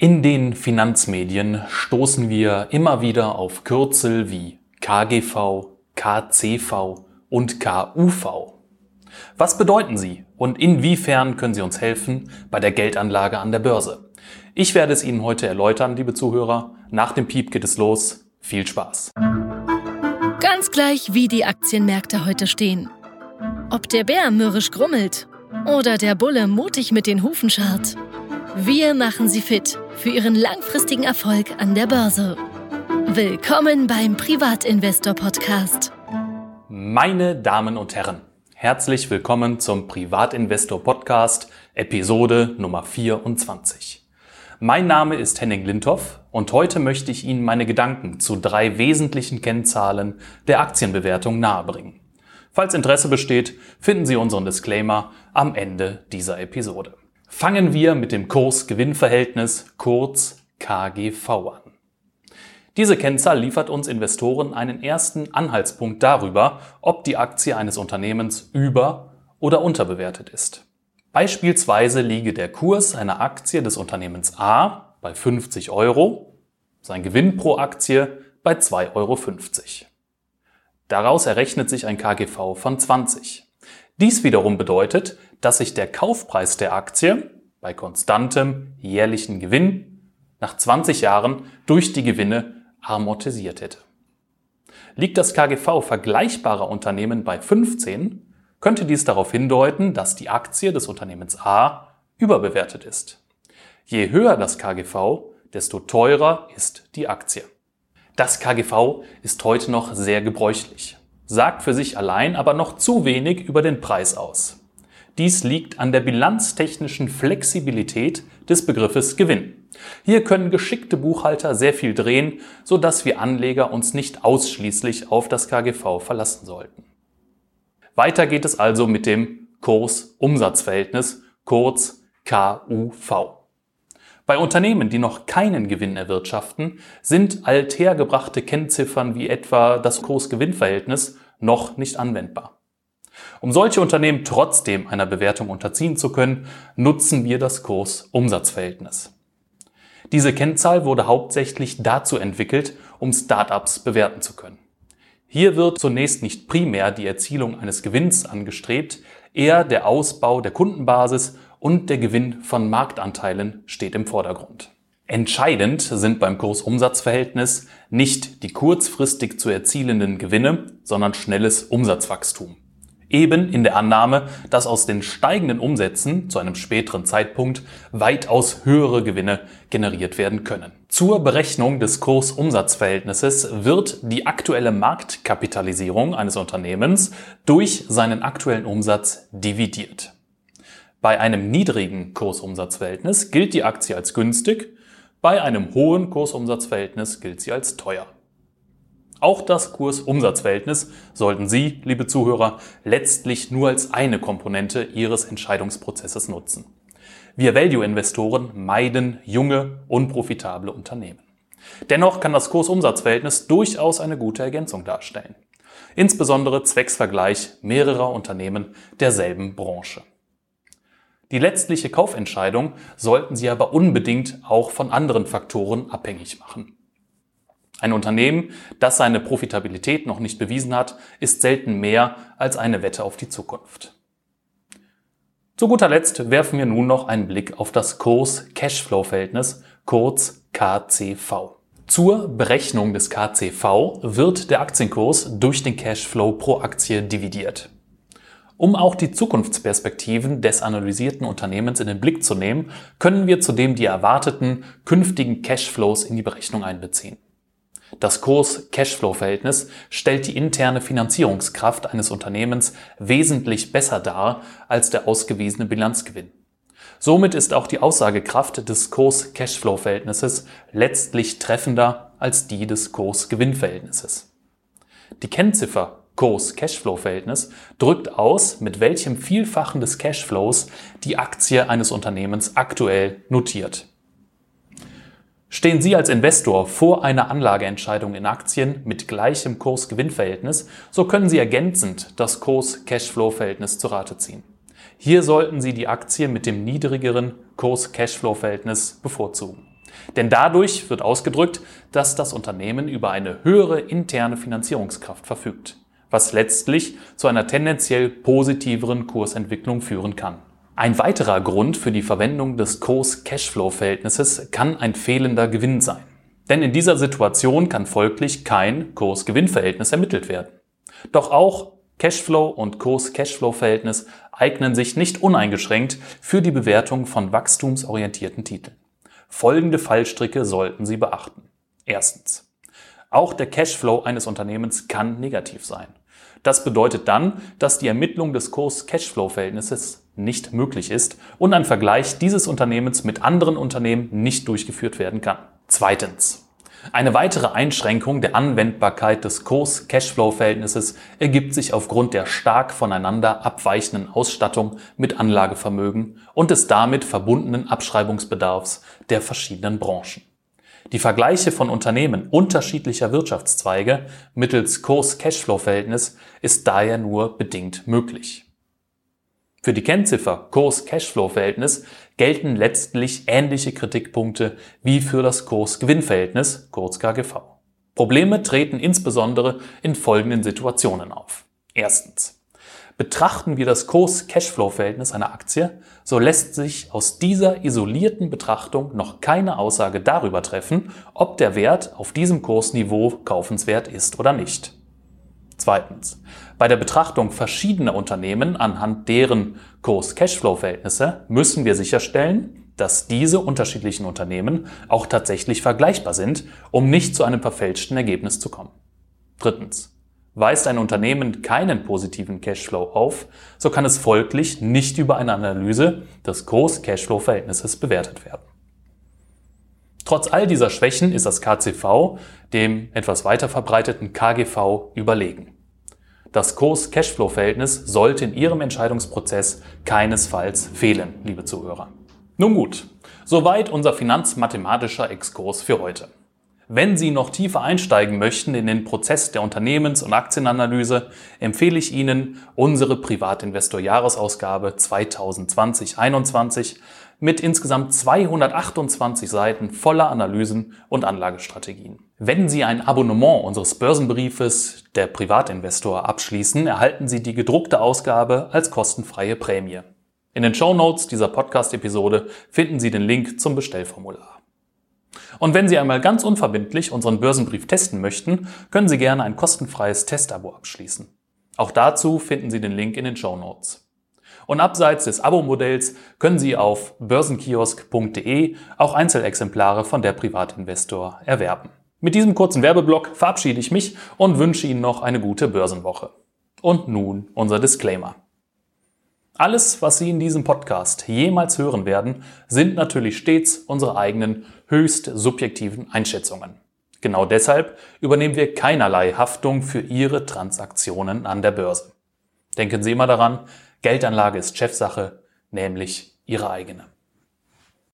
In den Finanzmedien stoßen wir immer wieder auf Kürzel wie KGV, KCV und KUV. Was bedeuten sie und inwiefern können sie uns helfen bei der Geldanlage an der Börse? Ich werde es Ihnen heute erläutern, liebe Zuhörer. Nach dem Piep geht es los. Viel Spaß. Ganz gleich, wie die Aktienmärkte heute stehen. Ob der Bär mürrisch grummelt oder der Bulle mutig mit den Hufen scharrt. Wir machen Sie fit für Ihren langfristigen Erfolg an der Börse. Willkommen beim Privatinvestor Podcast. Meine Damen und Herren, herzlich willkommen zum Privatinvestor Podcast, Episode Nummer 24. Mein Name ist Henning Lindhoff und heute möchte ich Ihnen meine Gedanken zu drei wesentlichen Kennzahlen der Aktienbewertung nahebringen. Falls Interesse besteht, finden Sie unseren Disclaimer am Ende dieser Episode. Fangen wir mit dem Kurs-Gewinn-Verhältnis, kurz KGV an. Diese Kennzahl liefert uns Investoren einen ersten Anhaltspunkt darüber, ob die Aktie eines Unternehmens über- oder unterbewertet ist. Beispielsweise liege der Kurs einer Aktie des Unternehmens A bei 50 Euro, sein Gewinn pro Aktie bei 2,50 Euro. Daraus errechnet sich ein KGV von 20. Dies wiederum bedeutet, dass sich der Kaufpreis der Aktie bei konstantem jährlichen Gewinn nach 20 Jahren durch die Gewinne amortisiert hätte. Liegt das KGV vergleichbarer Unternehmen bei 15, könnte dies darauf hindeuten, dass die Aktie des Unternehmens A überbewertet ist. Je höher das KGV, desto teurer ist die Aktie. Das KGV ist heute noch sehr gebräuchlich, sagt für sich allein aber noch zu wenig über den Preis aus. Dies liegt an der bilanztechnischen Flexibilität des Begriffes Gewinn. Hier können geschickte Buchhalter sehr viel drehen, so dass wir Anleger uns nicht ausschließlich auf das KGV verlassen sollten. Weiter geht es also mit dem Kurs-Umsatz-Verhältnis, kurz KUV. Bei Unternehmen, die noch keinen Gewinn erwirtschaften, sind althergebrachte Kennziffern wie etwa das Kurs-Gewinn-Verhältnis noch nicht anwendbar. Um solche Unternehmen trotzdem einer Bewertung unterziehen zu können, nutzen wir das Kurs-Umsatz-Verhältnis. Diese Kennzahl wurde hauptsächlich dazu entwickelt, um Startups bewerten zu können. Hier wird zunächst nicht primär die Erzielung eines Gewinns angestrebt, eher der Ausbau der Kundenbasis und der Gewinn von Marktanteilen steht im Vordergrund. Entscheidend sind beim Kursumsatzverhältnis nicht die kurzfristig zu erzielenden Gewinne, sondern schnelles Umsatzwachstum. Eben in der Annahme, dass aus den steigenden Umsätzen zu einem späteren Zeitpunkt weitaus höhere Gewinne generiert werden können. Zur Berechnung des Kursumsatzverhältnisses wird die aktuelle Marktkapitalisierung eines Unternehmens durch seinen aktuellen Umsatz dividiert. Bei einem niedrigen Kursumsatzverhältnis gilt die Aktie als günstig, bei einem hohen Kursumsatzverhältnis gilt sie als teuer. Auch das Kurs-Umsatz-Verhältnis sollten Sie, liebe Zuhörer, letztlich nur als eine Komponente Ihres Entscheidungsprozesses nutzen. Wir Value-Investoren meiden junge, unprofitable Unternehmen. Dennoch kann das Kurs-Umsatz-Verhältnis durchaus eine gute Ergänzung darstellen. Insbesondere zwecks Vergleich mehrerer Unternehmen derselben Branche. Die letztliche Kaufentscheidung sollten Sie aber unbedingt auch von anderen Faktoren abhängig machen. Ein Unternehmen, das seine Profitabilität noch nicht bewiesen hat, ist selten mehr als eine Wette auf die Zukunft. Zu guter Letzt werfen wir nun noch einen Blick auf das Kurs-Cashflow-Verhältnis, kurz KCV. Zur Berechnung des KCV wird der Aktienkurs durch den Cashflow pro Aktie dividiert. Um auch die Zukunftsperspektiven des analysierten Unternehmens in den Blick zu nehmen, können wir zudem die erwarteten künftigen Cashflows in die Berechnung einbeziehen. Das Kurs-Cashflow-Verhältnis stellt die interne Finanzierungskraft eines Unternehmens wesentlich besser dar als der ausgewiesene Bilanzgewinn. Somit ist auch die Aussagekraft des Kurs-Cashflow-Verhältnisses letztlich treffender als die des Kurs-Gewinn-Verhältnisses. Die Kennziffer Kurs-Cashflow-Verhältnis drückt aus, mit welchem Vielfachen des Cashflows die Aktie eines Unternehmens aktuell notiert. Stehen Sie als Investor vor einer Anlageentscheidung in Aktien mit gleichem Kurs-Gewinn-Verhältnis, so können Sie ergänzend das Kurs-Cashflow-Verhältnis zu Rate ziehen. Hier sollten Sie die Aktie mit dem niedrigeren Kurs-Cashflow-Verhältnis bevorzugen. Denn dadurch wird ausgedrückt, dass das Unternehmen über eine höhere interne Finanzierungskraft verfügt, was letztlich zu einer tendenziell positiveren Kursentwicklung führen kann. Ein weiterer Grund für die Verwendung des Kurs-Cashflow-Verhältnisses kann ein fehlender Gewinn sein. Denn in dieser Situation kann folglich kein Kurs-Gewinn-Verhältnis ermittelt werden. Doch auch Cashflow und Kurs-Cashflow-Verhältnis eignen sich nicht uneingeschränkt für die Bewertung von wachstumsorientierten Titeln. Folgende Fallstricke sollten Sie beachten. Erstens. Auch der Cashflow eines Unternehmens kann negativ sein. Das bedeutet dann, dass die Ermittlung des Kurs-Cashflow-Verhältnisses nicht möglich ist und ein Vergleich dieses Unternehmens mit anderen Unternehmen nicht durchgeführt werden kann. Zweitens. Eine weitere Einschränkung der Anwendbarkeit des Kurs-Cashflow-Verhältnisses ergibt sich aufgrund der stark voneinander abweichenden Ausstattung mit Anlagevermögen und des damit verbundenen Abschreibungsbedarfs der verschiedenen Branchen. Die Vergleiche von Unternehmen unterschiedlicher Wirtschaftszweige mittels Kurs-Cashflow-Verhältnis ist daher nur bedingt möglich. Für die Kennziffer Kurs-Cashflow-Verhältnis gelten letztlich ähnliche Kritikpunkte wie für das Kurs-Gewinn-Verhältnis, kurz KGV. Probleme treten insbesondere in folgenden Situationen auf. Erstens. Betrachten wir das Kurs-Cashflow-Verhältnis einer Aktie, so lässt sich aus dieser isolierten Betrachtung noch keine Aussage darüber treffen, ob der Wert auf diesem Kursniveau kaufenswert ist oder nicht. Zweitens. Bei der Betrachtung verschiedener Unternehmen anhand deren Kurs-Cashflow-Verhältnisse müssen wir sicherstellen, dass diese unterschiedlichen Unternehmen auch tatsächlich vergleichbar sind, um nicht zu einem verfälschten Ergebnis zu kommen. Drittens. Weist ein Unternehmen keinen positiven Cashflow auf, so kann es folglich nicht über eine Analyse des Kurs-Cashflow-Verhältnisses bewertet werden. Trotz all dieser Schwächen ist das KCV dem etwas weiter verbreiteten KGV überlegen. Das Kurs-Cashflow-Verhältnis sollte in Ihrem Entscheidungsprozess keinesfalls fehlen, liebe Zuhörer. Nun gut, soweit unser finanzmathematischer Exkurs für heute. Wenn Sie noch tiefer einsteigen möchten in den Prozess der Unternehmens- und Aktienanalyse, empfehle ich Ihnen unsere Privatinvestor-Jahresausgabe 2020-21 mit insgesamt 228 Seiten voller Analysen und Anlagestrategien. Wenn Sie ein Abonnement unseres Börsenbriefes der Privatinvestor abschließen, erhalten Sie die gedruckte Ausgabe als kostenfreie Prämie. In den Show Notes dieser Podcast-Episode finden Sie den Link zum Bestellformular. Und wenn Sie einmal ganz unverbindlich unseren Börsenbrief testen möchten, können Sie gerne ein kostenfreies Testabo abschließen. Auch dazu finden Sie den Link in den Show Notes. Und abseits des Abo-Modells können Sie auf börsenkiosk.de auch Einzelexemplare von der Privatinvestor erwerben. Mit diesem kurzen Werbeblock verabschiede ich mich und wünsche Ihnen noch eine gute Börsenwoche. Und nun unser Disclaimer. Alles, was Sie in diesem Podcast jemals hören werden, sind natürlich stets unsere eigenen höchst subjektiven Einschätzungen. Genau deshalb übernehmen wir keinerlei Haftung für Ihre Transaktionen an der Börse. Denken Sie immer daran, Geldanlage ist Chefsache, nämlich Ihre eigene.